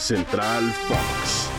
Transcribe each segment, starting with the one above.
Central Fox.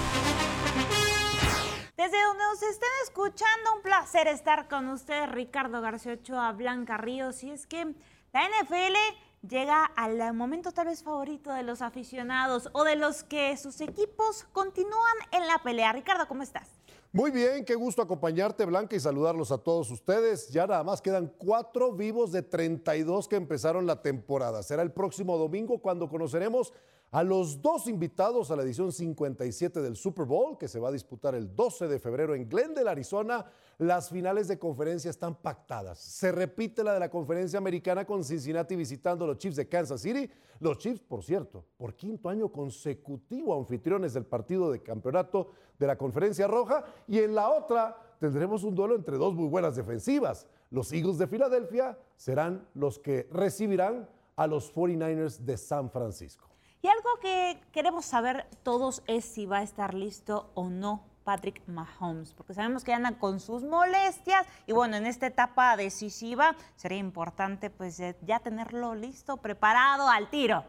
Desde donde nos estén escuchando, un placer estar con ustedes, Ricardo García Ochoa, Blanca Ríos. Y es que la NFL llega al momento tal vez favorito de los aficionados o de los que sus equipos continúan en la pelea. Ricardo, ¿cómo estás? Muy bien, qué gusto acompañarte, Blanca, y saludarlos a todos ustedes. Ya nada más quedan cuatro vivos de 32 que empezaron la temporada. Será el próximo domingo cuando conoceremos a los dos invitados a la edición 57 del Super Bowl, que se va a disputar el 12 de febrero en Glendale, Arizona. Las finales de conferencia están pactadas. Se repite la de la conferencia americana con Cincinnati visitando los Chiefs de Kansas City. Los Chiefs, por cierto, por quinto año consecutivo anfitriones del partido de campeonato de la conferencia roja. Y en la otra tendremos un duelo entre dos muy buenas defensivas. Los Eagles de Filadelfia serán los que recibirán a los 49ers de San Francisco. Y algo que queremos saber todos es si va a estar listo o no Patrick Mahomes, porque sabemos que anda con sus molestias y bueno, en esta etapa decisiva sería importante pues ya tenerlo listo, preparado al tiro.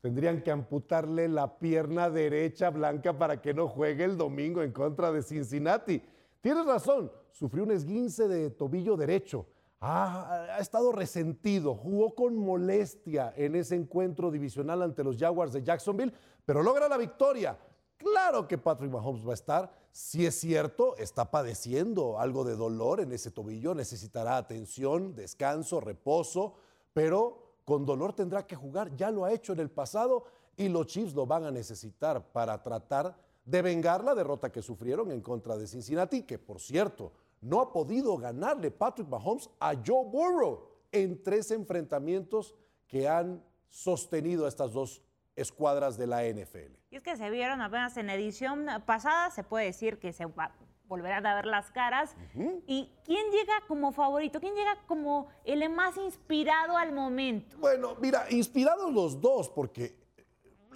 Tendrían que amputarle la pierna derecha blanca para que no juegue el domingo en contra de Cincinnati. Tienes razón, sufrió un esguince de tobillo derecho ha, estado resentido, jugó con molestia en ese encuentro divisional ante los Jaguars de Jacksonville, pero logra la victoria. Claro que Patrick Mahomes va a estar, si es cierto, está padeciendo algo de dolor en ese tobillo, necesitará atención, descanso, reposo, pero con dolor tendrá que jugar, ya lo ha hecho en el pasado y los Chiefs lo van a necesitar para tratar de vengar la derrota que sufrieron en contra de Cincinnati, que por cierto, no ha podido ganarle Patrick Mahomes a Joe Burrow en tres enfrentamientos que han sostenido a estas dos escuadras de la NFL. Y es que se vieron apenas en edición pasada, se puede decir que se volverán a ver las caras. ¿Y quién llega como favorito? ¿Quién llega como el más inspirado al momento? Bueno, mira, inspirados los dos, porque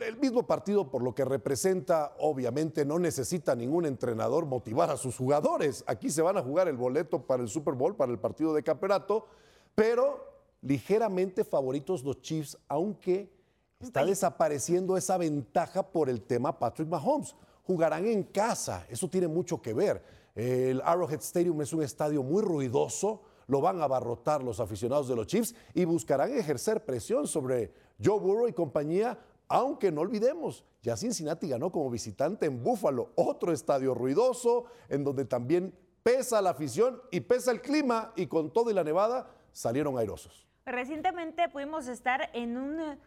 el mismo partido, por lo que representa, obviamente no necesita ningún entrenador motivar a sus jugadores. Aquí se van a jugar el boleto para el Super Bowl, para el partido de campeonato, pero ligeramente favoritos los Chiefs, aunque está desapareciendo esa ventaja por el tema Patrick Mahomes. Jugarán en casa, eso tiene mucho que ver. El Arrowhead Stadium es un estadio muy ruidoso, lo van a abarrotar los aficionados de los Chiefs y buscarán ejercer presión sobre Joe Burrow y compañía aunque no olvidemos, ya Cincinnati ganó como visitante en Buffalo, otro estadio ruidoso, en donde también pesa la afición y pesa el clima, y con todo y la nevada salieron airosos. Recientemente pudimos estar en una,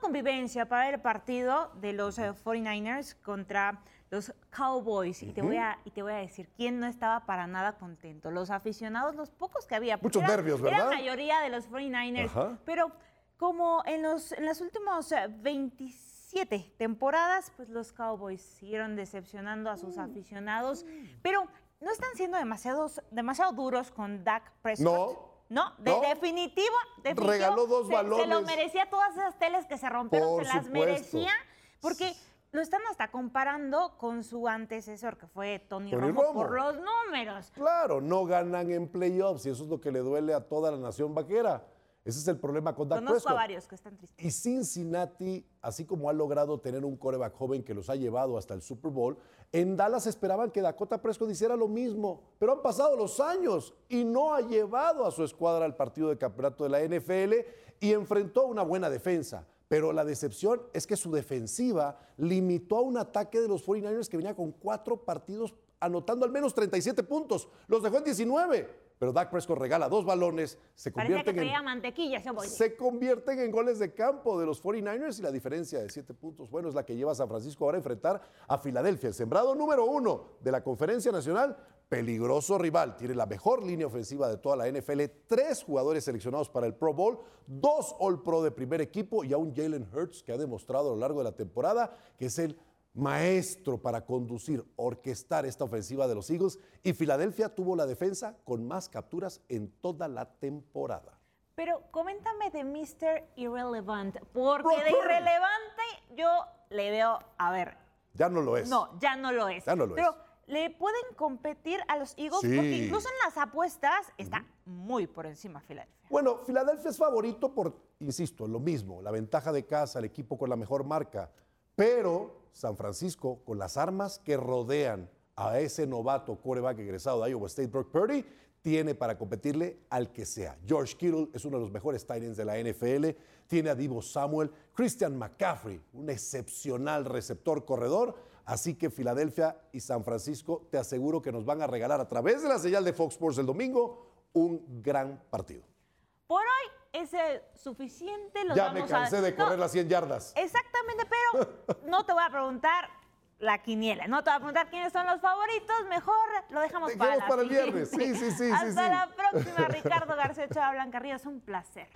convivencia para el partido de los 49ers eh, contra los Cowboys. Y, te voy a, y te voy a decir, ¿quién no estaba para nada contento? Los aficionados, los pocos que había. Muchos nervios, ¿verdad? La mayoría de los 49ers. Pero como en, los, en las últimas 27 eh, temporadas, pues los Cowboys siguieron decepcionando a sus mm. aficionados, pero no están siendo demasiados, demasiado duros con Dak Prescott. No. No, definitivo, definitivo. Regaló dos balones. Se lo merecía todas esas teles que se rompieron, se las merecía. Porque lo están hasta comparando con su antecesor, que fue Tony, Romo, por los números. Claro, no ganan en playoffs y eso es lo que le duele a toda la nación vaquera. Ese es el problema con Dak Conozco a varios que están tristes. Y Cincinnati, así como ha logrado tener un coreback joven que los ha llevado hasta el Super Bowl, en Dallas esperaban que Dakota Prescott hiciera lo mismo, pero han pasado los años y no ha llevado a su escuadra al partido de campeonato de la NFL y enfrentó una buena defensa. Pero la decepción es que su defensiva limitó a un ataque de los 49ers que venía con cuatro partidos anotando al menos 37 puntos. Los dejó en 19 pero Dak Prescott regala dos balones, se convierten, en, mantequilla, se convierten en goles de campo de los 49ers y la diferencia de siete puntos, bueno, es la que lleva a San Francisco ahora a enfrentar a Filadelfia, el sembrado número uno de la conferencia nacional, peligroso rival, tiene la mejor línea ofensiva de toda la NFL, tres jugadores seleccionados para el Pro Bowl, dos All Pro de primer equipo y a un Jalen Hurts que ha demostrado a lo largo de la temporada que es el maestro para conducir, orquestar esta ofensiva de los Eagles y Filadelfia tuvo la defensa con más capturas en toda la temporada. Pero coméntame de Mr. Irrelevant, porque de irrelevante yo le veo, a ver. Ya no lo es. No, ya no lo es. Ya no lo Pero le pueden competir a los Eagles porque incluso en las apuestas está muy por encima Filadelfia. Bueno, Filadelfia es favorito por, insisto, lo mismo, la ventaja de casa, el equipo con la mejor marca, pero San Francisco, con las armas que rodean a ese novato coreback egresado de Iowa State, Brock Purdy, tiene para competirle al que sea. George Kittle es uno de los mejores tight ends de la NFL, tiene a Divo Samuel, Christian McCaffrey, un excepcional receptor corredor, así que Filadelfia y San Francisco te aseguro que nos van a regalar a través de la señal de Fox Sports el domingo un gran partido. Por hoy es suficiente. Los ya me cansé de correr las 100 yardas. Exactamente, pero no te voy a preguntar la quiniela. No te voy a preguntar quiénes son los favoritos, mejor lo dejamos para, para el viernes. Sí, sí, sí. Hasta la próxima, Ricardo García Chava Blanca Ríos, un placer.